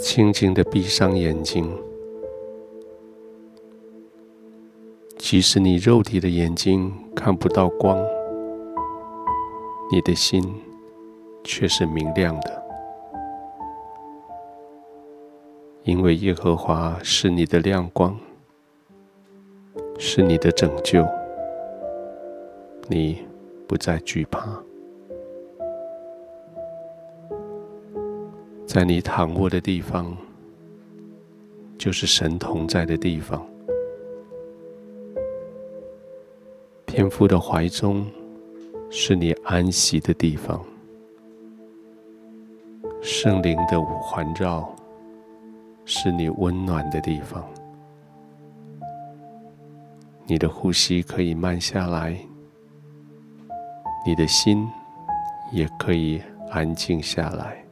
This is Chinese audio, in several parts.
轻轻的闭上眼睛，即使你肉体的眼睛看不到光，你的心却是明亮的，因为耶和华是你的亮光，是你的拯救，你不再惧怕。在你躺卧的地方，就是神同在的地方。天父的怀中，是你安息的地方。圣灵的环绕，是你温暖的地方。你的呼吸可以慢下来，你的心也可以安静下来。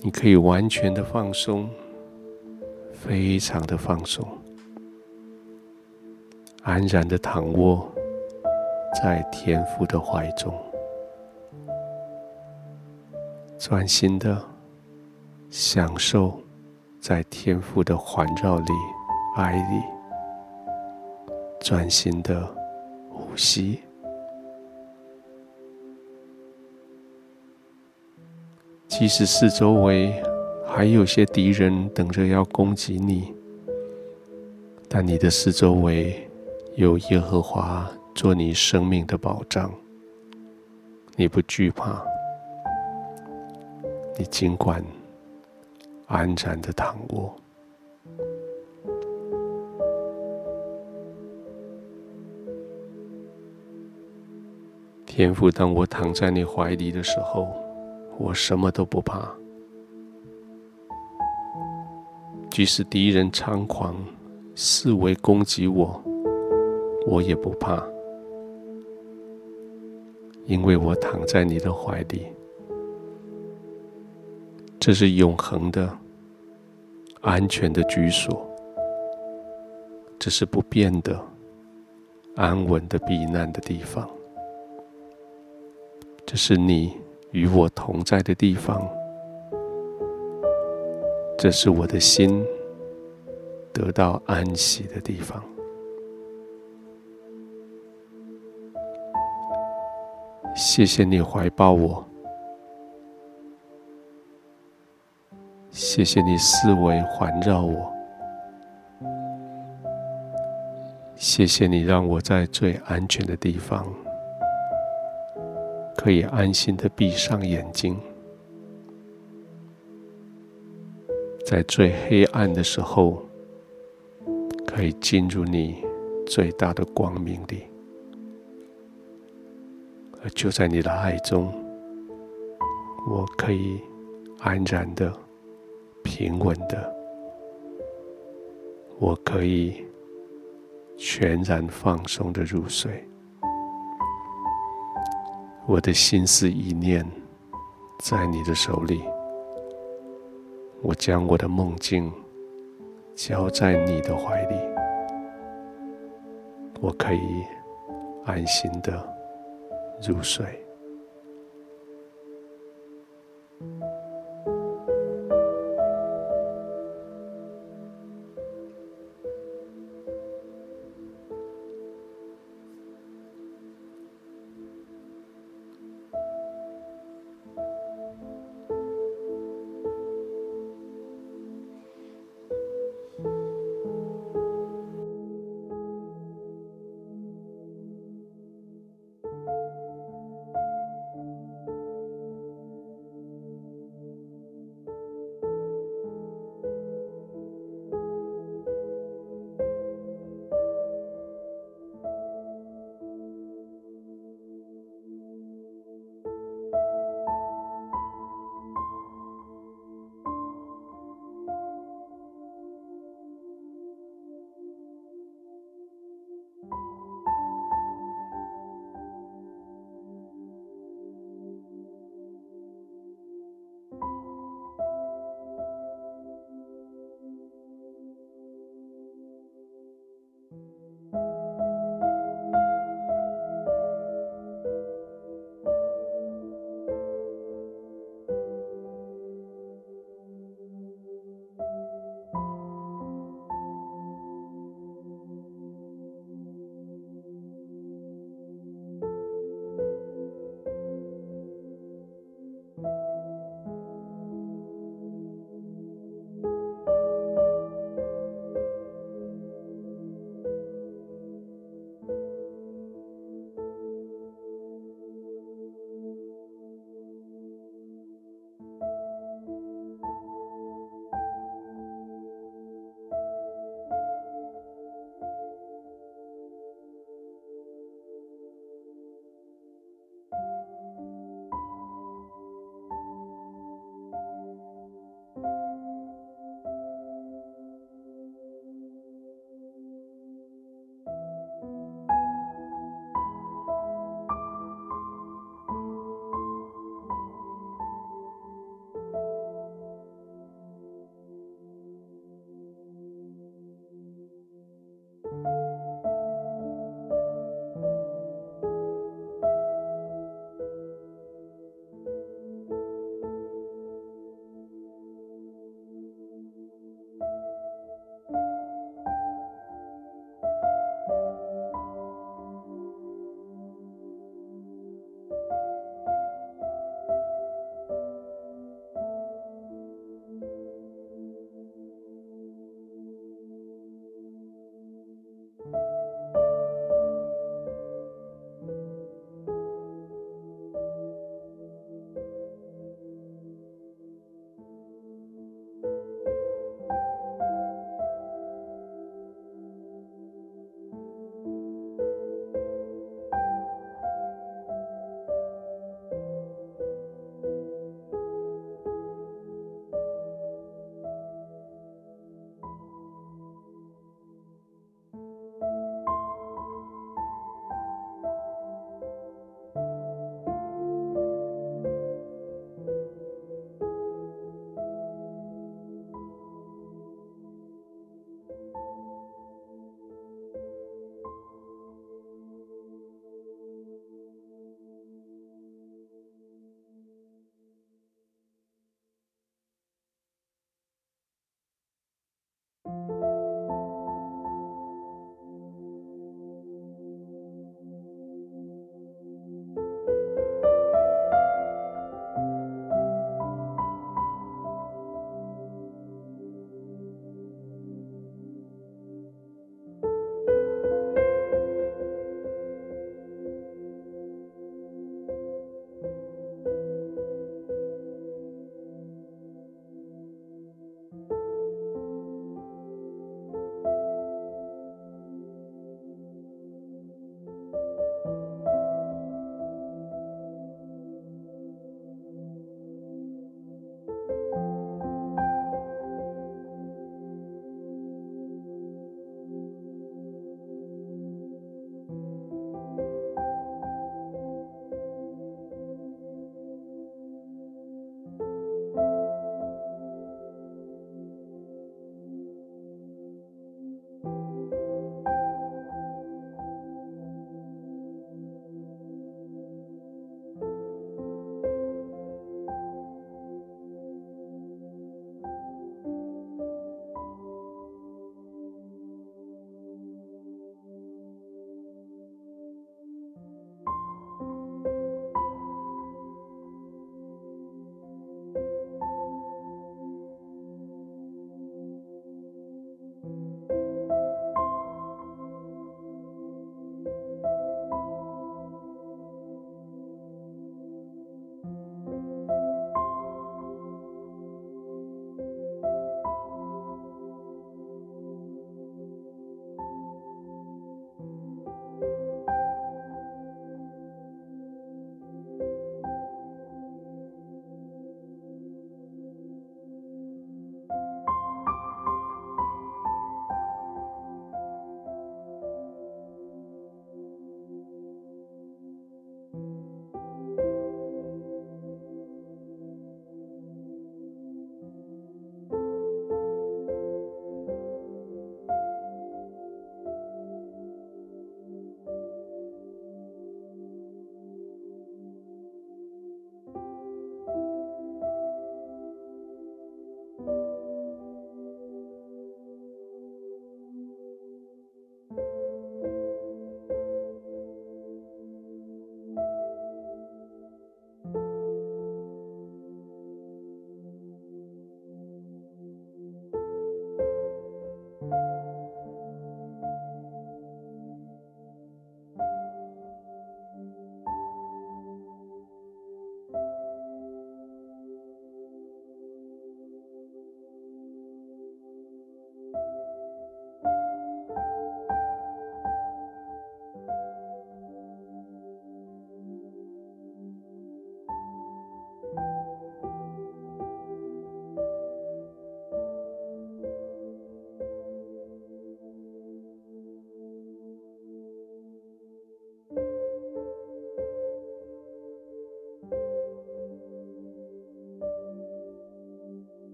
你可以完全的放松，非常的放松，安然的躺卧在天父的怀中，专心的享受在天父的环绕里、爱里，专心的呼吸。即使四周围还有些敌人等着要攻击你，但你的四周围有耶和华做你生命的保障，你不惧怕，你尽管安然的躺卧。天父，当我躺在你怀里的时候，我什么都不怕，即使敌人猖狂，四围攻击我，我也不怕，因为我躺在你的怀里，这是永恒的、安全的居所，这是不变的、安稳的避难的地方，这是你。与我同在的地方，这是我的心得到安息的地方。谢谢你怀抱我，谢谢你四围环绕我，谢谢你让我在最安全的地方。可以安心的闭上眼睛，在最黑暗的时候，可以进入你最大的光明里，而就在你的爱中，我可以安然的、平稳的，我可以全然放松的入睡。我的心思意念在你的手里，我将我的梦境交在你的怀里，我可以安心的入睡。